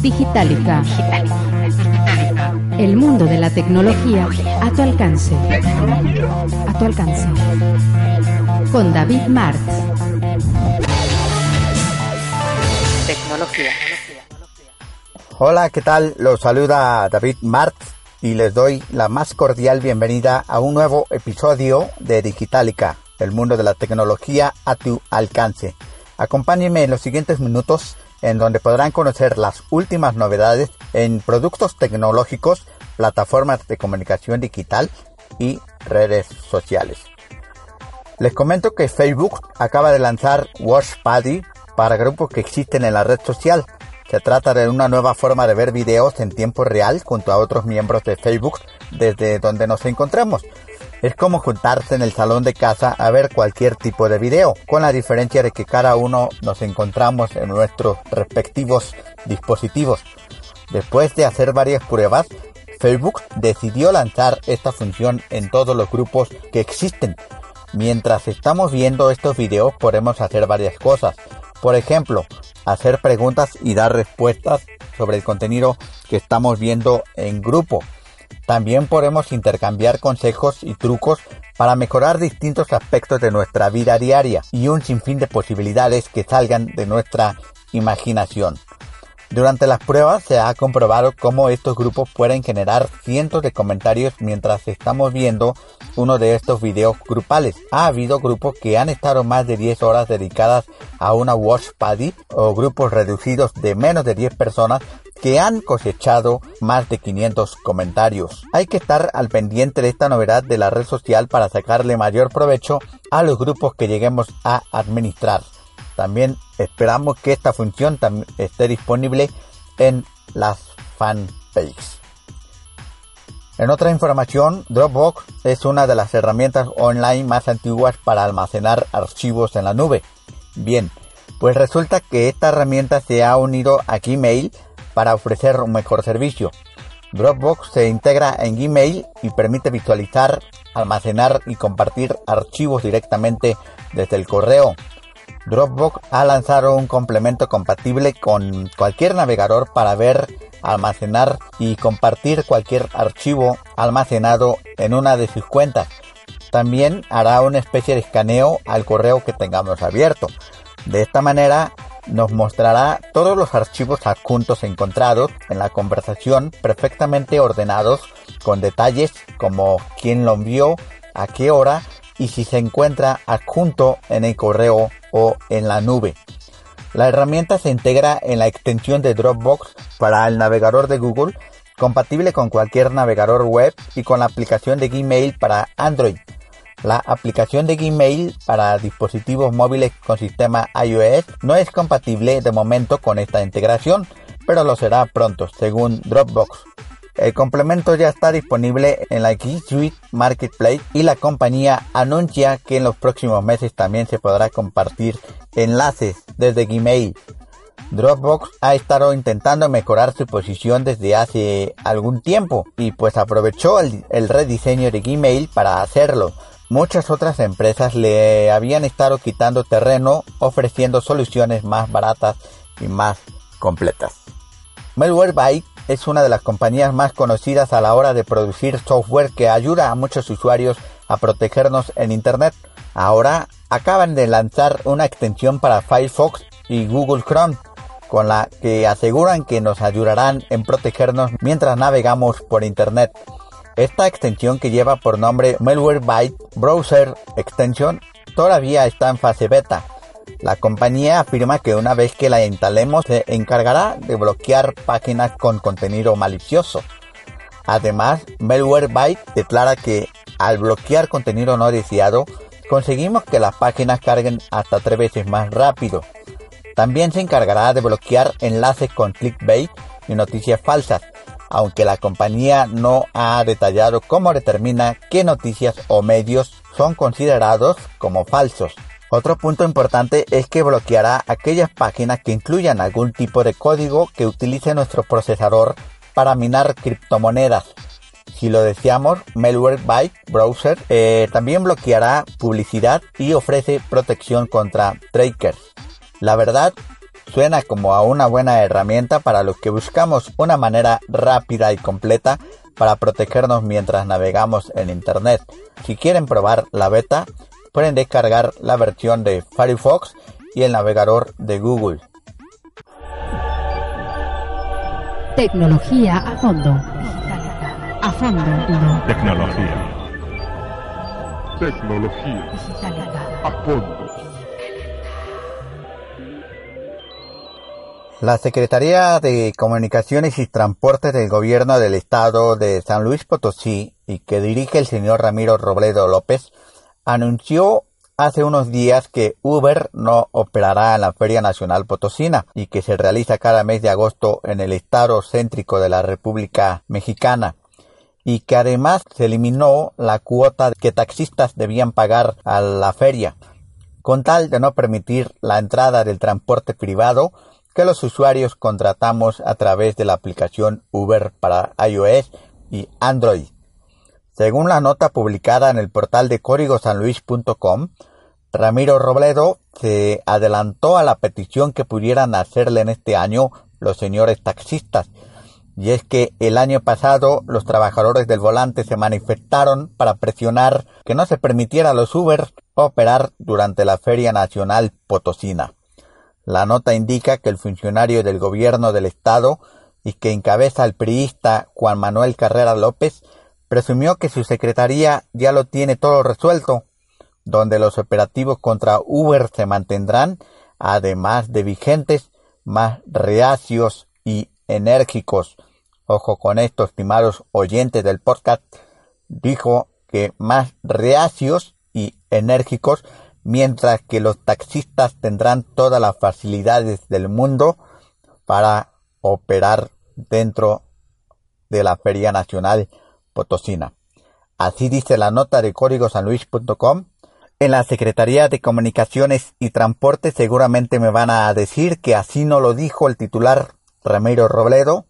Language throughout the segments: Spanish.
Digitalica. El mundo de la tecnología a tu alcance. A tu alcance. Con David Martz. Tecnología. Hola, ¿qué tal? Los saluda David Martz y les doy la más cordial bienvenida a un nuevo episodio de Digitalica, el mundo de la tecnología a tu alcance. Acompáñenme en los siguientes minutos en donde podrán conocer las últimas novedades en productos tecnológicos, plataformas de comunicación digital y redes sociales. Les comento que Facebook acaba de lanzar Watch Party para grupos que existen en la red social. Se trata de una nueva forma de ver videos en tiempo real junto a otros miembros de Facebook desde donde nos encontramos. Es como juntarse en el salón de casa a ver cualquier tipo de video, con la diferencia de que cada uno nos encontramos en nuestros respectivos dispositivos. Después de hacer varias pruebas, Facebook decidió lanzar esta función en todos los grupos que existen. Mientras estamos viendo estos videos podemos hacer varias cosas. Por ejemplo, hacer preguntas y dar respuestas sobre el contenido que estamos viendo en grupo. También podemos intercambiar consejos y trucos para mejorar distintos aspectos de nuestra vida diaria y un sinfín de posibilidades que salgan de nuestra imaginación. Durante las pruebas se ha comprobado cómo estos grupos pueden generar cientos de comentarios mientras estamos viendo uno de estos videos grupales. Ha habido grupos que han estado más de 10 horas dedicadas a una watch party o grupos reducidos de menos de 10 personas que han cosechado más de 500 comentarios. Hay que estar al pendiente de esta novedad de la red social para sacarle mayor provecho a los grupos que lleguemos a administrar. También esperamos que esta función esté disponible en las fanpages. En otra información, Dropbox es una de las herramientas online más antiguas para almacenar archivos en la nube. Bien, pues resulta que esta herramienta se ha unido a Gmail para ofrecer un mejor servicio. Dropbox se integra en Gmail y permite visualizar, almacenar y compartir archivos directamente desde el correo. Dropbox ha lanzado un complemento compatible con cualquier navegador para ver, almacenar y compartir cualquier archivo almacenado en una de sus cuentas. También hará una especie de escaneo al correo que tengamos abierto. De esta manera nos mostrará todos los archivos adjuntos encontrados en la conversación perfectamente ordenados con detalles como quién lo envió, a qué hora y si se encuentra adjunto en el correo o en la nube. La herramienta se integra en la extensión de Dropbox para el navegador de Google, compatible con cualquier navegador web y con la aplicación de Gmail para Android. La aplicación de Gmail para dispositivos móviles con sistema iOS no es compatible de momento con esta integración, pero lo será pronto, según Dropbox. El complemento ya está disponible en la G Suite Marketplace y la compañía anuncia que en los próximos meses también se podrá compartir enlaces desde Gmail. Dropbox ha estado intentando mejorar su posición desde hace algún tiempo y pues aprovechó el, rediseño de Gmail para hacerlo. Muchas otras empresas le habían estado quitando terreno ofreciendo soluciones más baratas y más completas. Malwarebytes es una de las compañías más conocidas a la hora de producir software que ayuda a muchos usuarios a protegernos en Internet. Ahora acaban de lanzar una extensión para Firefox y Google Chrome, con la que aseguran que nos ayudarán en protegernos mientras navegamos por Internet. Esta extensión que lleva por nombre Malwarebytes Browser Extension todavía está en fase beta la compañía afirma que una vez que la instalemos se encargará de bloquear páginas con contenido malicioso. Además, Malwarebytes declara que al bloquear contenido no deseado, conseguimos que las páginas carguen hasta tres veces más rápido. También se encargará de bloquear enlaces con clickbait y noticias falsas, aunque la compañía no ha detallado cómo determina qué noticias o medios son considerados como falsos. Otro punto importante es que bloqueará aquellas páginas que incluyan algún tipo de código que utilice nuestro procesador para minar criptomonedas. Si lo deseamos, Malwarebytes Browser eh, también bloqueará publicidad y ofrece protección contra trackers. La verdad suena como a una buena herramienta para los que buscamos una manera rápida y completa para protegernos mientras navegamos en Internet. Si quieren probar la beta, pueden descargar la versión de Firefox y el navegador de Google. Tecnología a fondo. A fondo. Tecnología. Tecnología. A fondo. La Secretaría de Comunicaciones y Transportes del Gobierno del Estado de San Luis Potosí y que dirige el señor Ramiro Robledo López anunció hace unos días que Uber no operará en la Feria Nacional Potosina y que se realiza cada mes de agosto en el estado céntrico de la República Mexicana y que además se eliminó la cuota que taxistas debían pagar a la feria con tal de no permitir la entrada del transporte privado que los usuarios contratamos a través de la aplicación Uber para iOS y Android. Según la nota publicada en el portal de códigosanluis.com, Ramiro Robledo se adelantó a la petición que pudieran hacerle en este año los señores taxistas. Y es que el año pasado los trabajadores del volante se manifestaron para presionar que no se permitiera a los Uber operar durante la Feria Nacional Potosina. La nota indica que el funcionario del gobierno del estado y que encabeza el priista Juan Manuel Carrera López presumió que su secretaría ya lo tiene todo resuelto, donde los operativos contra Uber se mantendrán, además de vigentes, más reacios y enérgicos. Ojo con esto, estimados oyentes del podcast, dijo que más reacios y enérgicos mientras que los taxistas tendrán todas las facilidades del mundo para operar dentro de la Feria Nacional Así dice la nota de códigosanluis.com. En la Secretaría de Comunicaciones y Transporte seguramente me van a decir que así no lo dijo el titular Ramiro Robledo.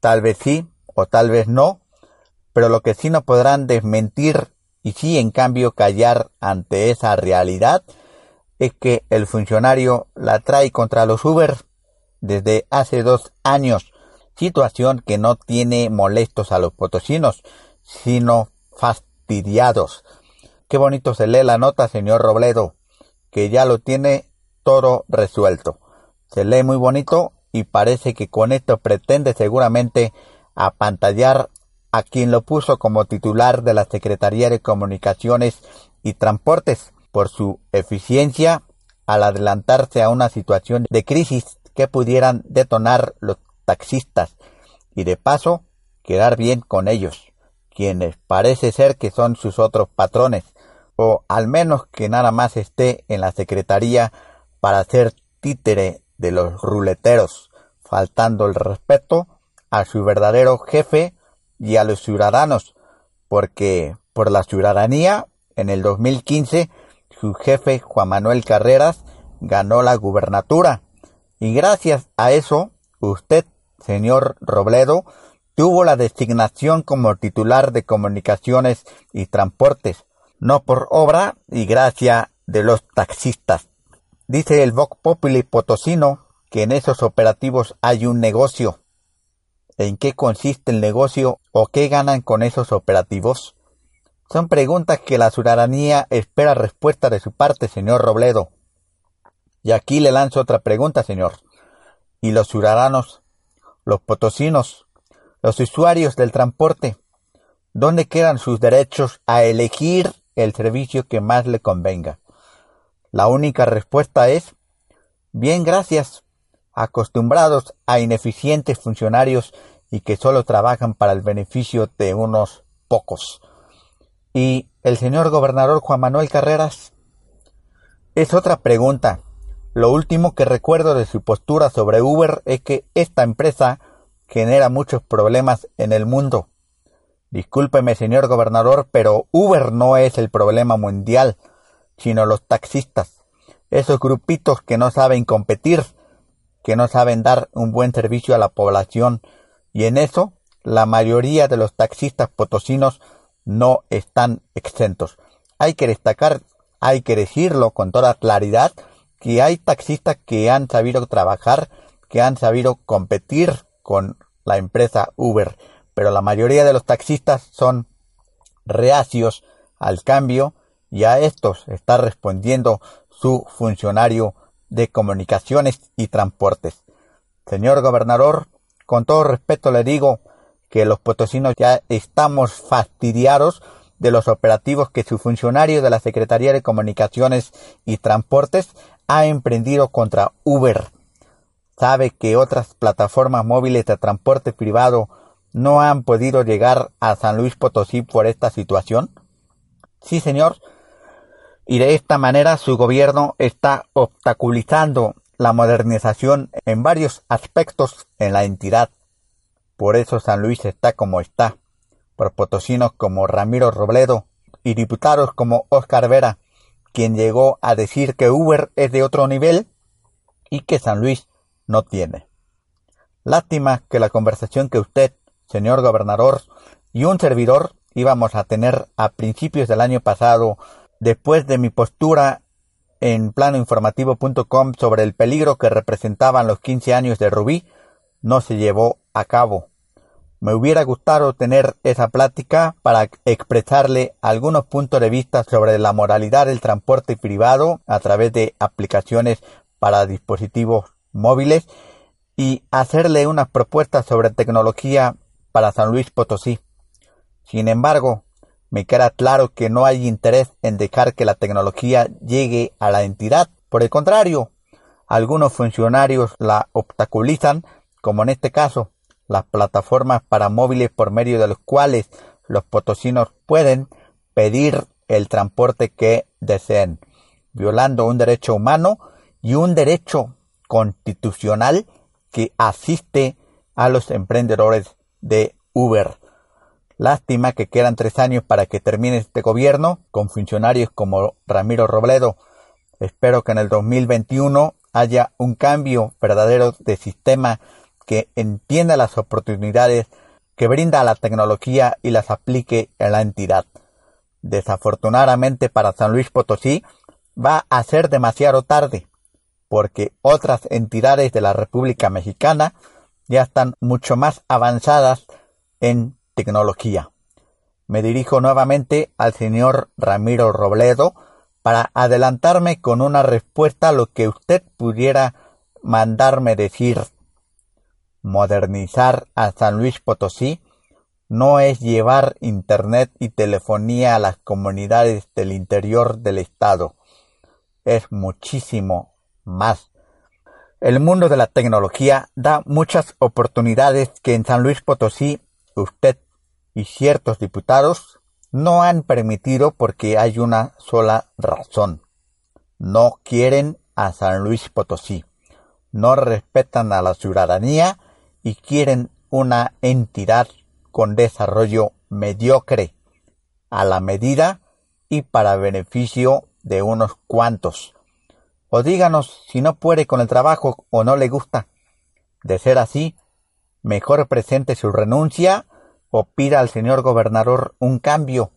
Tal vez sí o tal vez no, pero lo que sí no podrán desmentir y sí en cambio callar ante esa realidad es que el funcionario la trae contra los Uber desde hace dos años, situación que no tiene molestos a los potosinos, sino fastidiados. Qué bonito se lee la nota, señor Robledo, que ya lo tiene todo resuelto. Se lee muy bonito y parece que con esto pretende seguramente apantallar a quien lo puso como titular de la Secretaría de Comunicaciones y Transportes por su eficiencia al adelantarse a una situación de crisis que pudieran detonar los taxistas y de paso quedar bien con ellos, quienes parece ser que son sus otros patrones, o al menos que nada más esté en la Secretaría para ser títere de los ruleteros, faltando el respeto a su verdadero jefe y a los ciudadanos, porque por la ciudadanía, en el 2015, su jefe Juan Manuel Carreras ganó la gubernatura. Y gracias a eso, usted, señor Robledo, tuvo la designación como titular de comunicaciones y transportes, no por obra y gracia de los taxistas. Dice el Vox Populi Potosino que en esos operativos hay un negocio, en qué consiste el negocio o qué ganan con esos operativos? Son preguntas que la ciudadanía espera respuesta de su parte, señor Robledo. Y aquí le lanzo otra pregunta, señor. ¿Y los ciudadanos, los potosinos, los usuarios del transporte, dónde quedan sus derechos a elegir el servicio que más le convenga? La única respuesta es, bien, gracias acostumbrados a ineficientes funcionarios y que solo trabajan para el beneficio de unos pocos. ¿Y el señor gobernador Juan Manuel Carreras? Es otra pregunta. Lo último que recuerdo de su postura sobre Uber es que esta empresa genera muchos problemas en el mundo. Discúlpeme, señor gobernador, pero Uber no es el problema mundial, sino los taxistas, esos grupitos que no saben competir que no saben dar un buen servicio a la población y en eso la mayoría de los taxistas potosinos no están exentos. Hay que destacar, hay que decirlo con toda claridad, que hay taxistas que han sabido trabajar, que han sabido competir con la empresa Uber, pero la mayoría de los taxistas son reacios al cambio y a estos está respondiendo su funcionario de comunicaciones y transportes. Señor gobernador, con todo respeto le digo que los potosinos ya estamos fastidiados de los operativos que su funcionario de la Secretaría de Comunicaciones y Transportes ha emprendido contra Uber. Sabe que otras plataformas móviles de transporte privado no han podido llegar a San Luis Potosí por esta situación. Sí, señor. Y de esta manera su gobierno está obstaculizando la modernización en varios aspectos en la entidad. Por eso San Luis está como está, por potosinos como Ramiro Robledo y diputados como Oscar Vera, quien llegó a decir que Uber es de otro nivel y que San Luis no tiene. Lástima que la conversación que usted, señor gobernador, y un servidor íbamos a tener a principios del año pasado, después de mi postura en planoinformativo.com sobre el peligro que representaban los 15 años de Rubí, no se llevó a cabo. Me hubiera gustado tener esa plática para expresarle algunos puntos de vista sobre la moralidad del transporte privado a través de aplicaciones para dispositivos móviles y hacerle unas propuestas sobre tecnología para San Luis Potosí. Sin embargo, me queda claro que no hay interés en dejar que la tecnología llegue a la entidad. Por el contrario, algunos funcionarios la obstaculizan, como en este caso, las plataformas para móviles por medio de los cuales los potosinos pueden pedir el transporte que deseen, violando un derecho humano y un derecho constitucional que asiste a los emprendedores de Uber. Lástima que quedan tres años para que termine este gobierno con funcionarios como Ramiro Robledo. Espero que en el 2021 haya un cambio verdadero de sistema que entienda las oportunidades que brinda la tecnología y las aplique en la entidad. Desafortunadamente para San Luis Potosí va a ser demasiado tarde, porque otras entidades de la República Mexicana ya están mucho más avanzadas en tecnología. Me dirijo nuevamente al señor Ramiro Robledo para adelantarme con una respuesta a lo que usted pudiera mandarme decir. Modernizar a San Luis Potosí no es llevar Internet y telefonía a las comunidades del interior del Estado. Es muchísimo más. El mundo de la tecnología da muchas oportunidades que en San Luis Potosí usted y ciertos diputados no han permitido porque hay una sola razón. No quieren a San Luis Potosí, no respetan a la ciudadanía y quieren una entidad con desarrollo mediocre, a la medida y para beneficio de unos cuantos. O díganos si no puede con el trabajo o no le gusta. De ser así, mejor presente su renuncia o pida al señor gobernador un cambio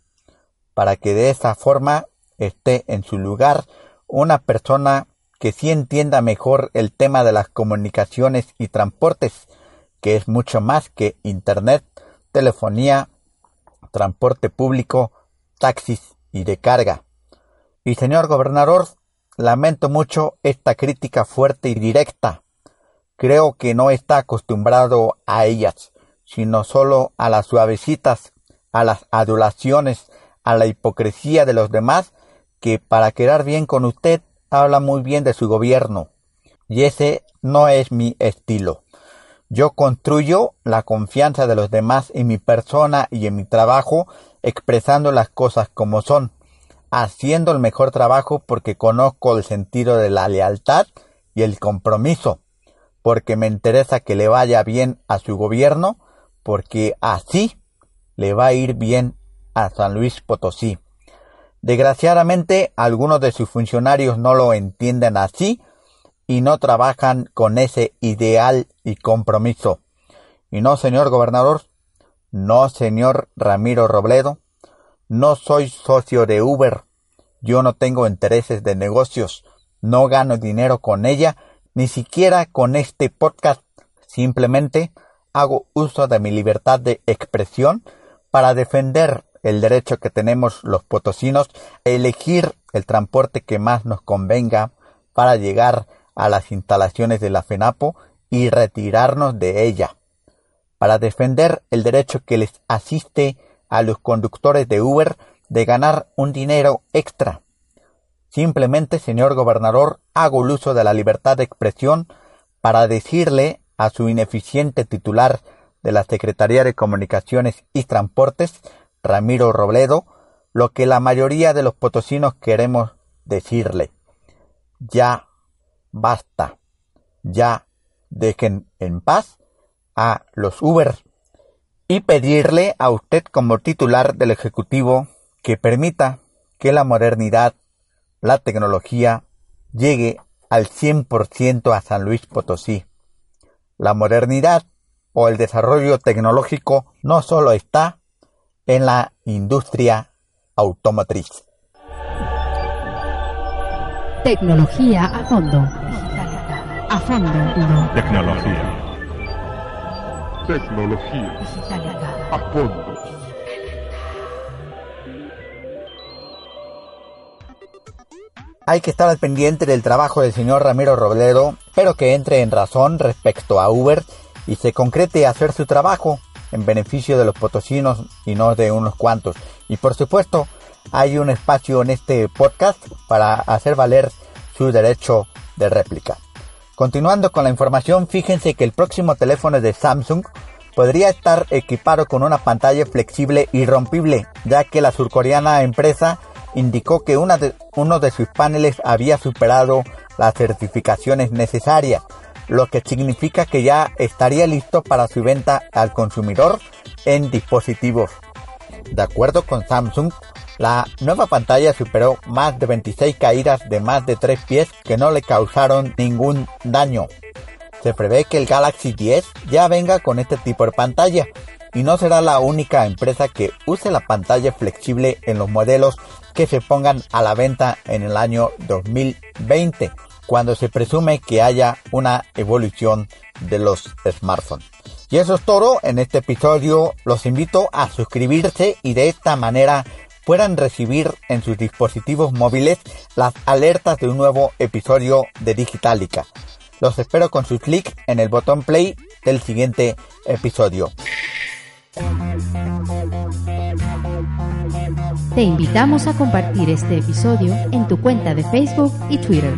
para que de esa forma esté en su lugar una persona que sí entienda mejor el tema de las comunicaciones y transportes, que es mucho más que Internet, telefonía, transporte público, taxis y de carga. Y señor gobernador, lamento mucho esta crítica fuerte y directa. Creo que no está acostumbrado a ellas sino solo a las suavecitas, a las adulaciones, a la hipocresía de los demás, que para quedar bien con usted habla muy bien de su gobierno. Y ese no es mi estilo. Yo construyo la confianza de los demás en mi persona y en mi trabajo, expresando las cosas como son, haciendo el mejor trabajo porque conozco el sentido de la lealtad y el compromiso, porque me interesa que le vaya bien a su gobierno, porque así le va a ir bien a San Luis Potosí. Desgraciadamente, algunos de sus funcionarios no lo entienden así y no trabajan con ese ideal y compromiso. Y no, señor gobernador, no, señor Ramiro Robledo, no soy socio de Uber. Yo no tengo intereses de negocios. no gano dinero con ella, ni siquiera con este podcast. Simplemente hago uso de mi libertad de expresión para defender el derecho que tenemos los potosinos a elegir el transporte que más nos convenga para llegar a las instalaciones de la FENAPO y retirarnos de ella, para defender el derecho que les asiste a los conductores de Uber de ganar un dinero extra. Simplemente, señor gobernador, hago el uso de la libertad de expresión para decirle a su ineficiente titular de la Secretaría de Comunicaciones y Transportes, Ramiro Robledo, lo que la mayoría de los potosinos queremos decirle. Ya basta. Ya dejen en paz a los Uber y pedirle a usted como titular del Ejecutivo que permita que la modernidad, la tecnología, llegue al 100% a San Luis Potosí. La modernidad o el desarrollo tecnológico no solo está en la industria automotriz. Tecnología a fondo. A fondo. Tecnología. Tecnología. A fondo. Hay que estar al pendiente del trabajo del señor Ramiro Robledo, pero que entre en razón respecto a Uber y se concrete hacer su trabajo en beneficio de los potosinos y no de unos cuantos. Y por supuesto, hay un espacio en este podcast para hacer valer su derecho de réplica. Continuando con la información, fíjense que el próximo teléfono de Samsung podría estar equipado con una pantalla flexible y rompible, ya que la surcoreana empresa indicó que uno de sus paneles había superado las certificaciones necesarias, lo que significa que ya estaría listo para su venta al consumidor en dispositivos. De acuerdo con Samsung, la nueva pantalla superó más de 26 caídas de más de 3 pies que no le causaron ningún daño. Se prevé que el Galaxy 10 ya venga con este tipo de pantalla y no será la única empresa que use la pantalla flexible en los modelos que se pongan a la venta en el año 2020, cuando se presume que haya una evolución de los smartphones. Y eso es todo en este episodio. Los invito a suscribirse y de esta manera puedan recibir en sus dispositivos móviles las alertas de un nuevo episodio de Digitalica. Los espero con su clic en el botón play del siguiente episodio. Te invitamos a compartir este episodio en tu cuenta de Facebook y Twitter.